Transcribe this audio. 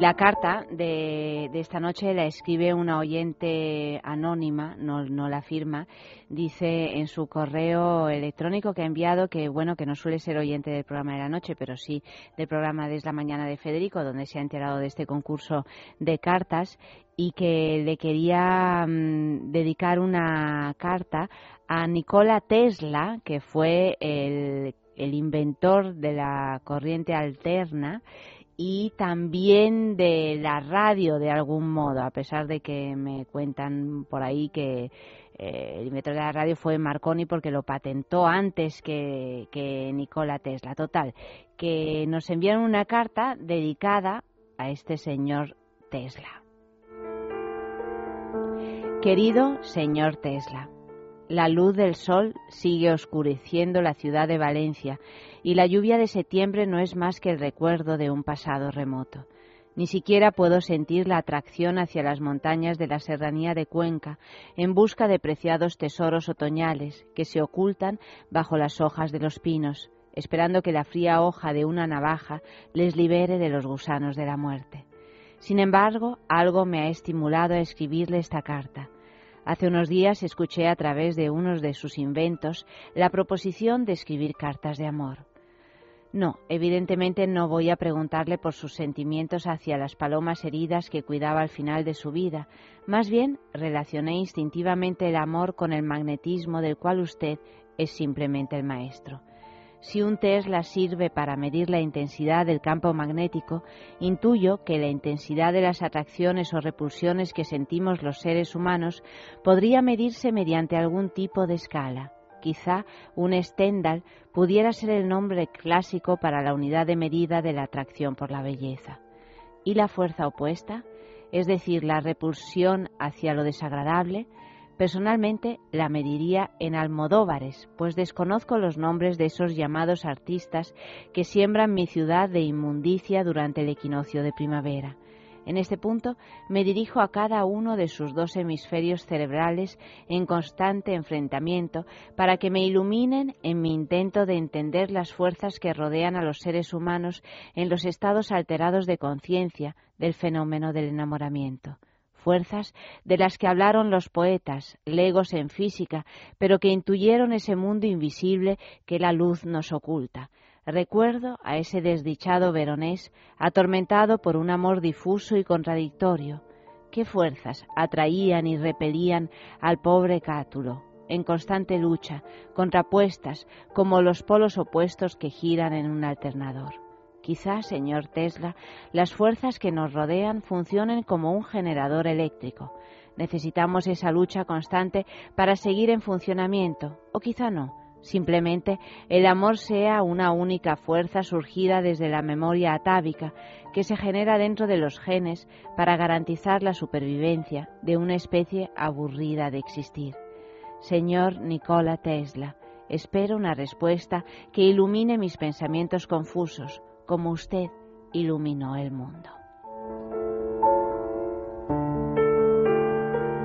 La carta de, esta noche la escribe una oyente anónima, no, no, la firma. Dice en su correo electrónico que ha enviado que, bueno, que no suele ser oyente del programa de la noche, pero sí del programa Desde la Mañana de Federico, donde se ha enterado de este concurso de cartas y que le quería mm, dedicar una carta a Nikola Tesla, que fue el inventor de la corriente alterna y también de la radio de algún modo, a pesar de que me cuentan por ahí que eh, el inventor de la radio fue Marconi porque lo patentó antes que, que Nikola Tesla. Total, que nos enviaron una carta dedicada a este señor Tesla. Querido señor Tesla, la luz del sol sigue oscureciendo la ciudad de Valencia y la lluvia de septiembre no es más que el recuerdo de un pasado remoto. Ni siquiera puedo sentir la atracción hacia las montañas de la serranía de Cuenca en busca de preciados tesoros otoñales que se ocultan bajo las hojas de los pinos, esperando que la fría hoja de una navaja les libere de los gusanos de la muerte. Sin embargo, algo me ha estimulado a escribirle esta carta. Hace unos días escuché a través de unos de sus inventos la proposición de escribir cartas de amor. No, evidentemente no voy a preguntarle por sus sentimientos hacia las palomas heridas que cuidaba al final de su vida. Más bien relacioné instintivamente el amor con el magnetismo del cual usted es simplemente el maestro. Si un Tesla sirve para medir la intensidad del campo magnético, intuyo que la intensidad de las atracciones o repulsiones que sentimos los seres humanos podría medirse mediante algún tipo de escala. Quizá un Stendhal pudiera ser el nombre clásico para la unidad de medida de la atracción por la belleza. ¿Y la fuerza opuesta? Es decir, la repulsión hacia lo desagradable, Personalmente la mediría en almodóvares, pues desconozco los nombres de esos llamados artistas que siembran mi ciudad de inmundicia durante el equinoccio de primavera. En este punto me dirijo a cada uno de sus dos hemisferios cerebrales en constante enfrentamiento para que me iluminen en mi intento de entender las fuerzas que rodean a los seres humanos en los estados alterados de conciencia del fenómeno del enamoramiento fuerzas de las que hablaron los poetas, legos en física, pero que intuyeron ese mundo invisible que la luz nos oculta, Recuerdo a ese desdichado veronés atormentado por un amor difuso y contradictorio. ¿Qué fuerzas atraían y repelían al pobre Cátulo, en constante lucha, contrapuestas como los polos opuestos que giran en un alternador? Quizá, señor Tesla, las fuerzas que nos rodean funcionen como un generador eléctrico. Necesitamos esa lucha constante para seguir en funcionamiento, o quizá no Simplemente el amor sea una única fuerza surgida desde la memoria atávica que se genera dentro de los genes para garantizar la supervivencia de una especie aburrida de existir. Señor Nikola Tesla, espero una respuesta que ilumine mis pensamientos confusos, como usted iluminó el mundo.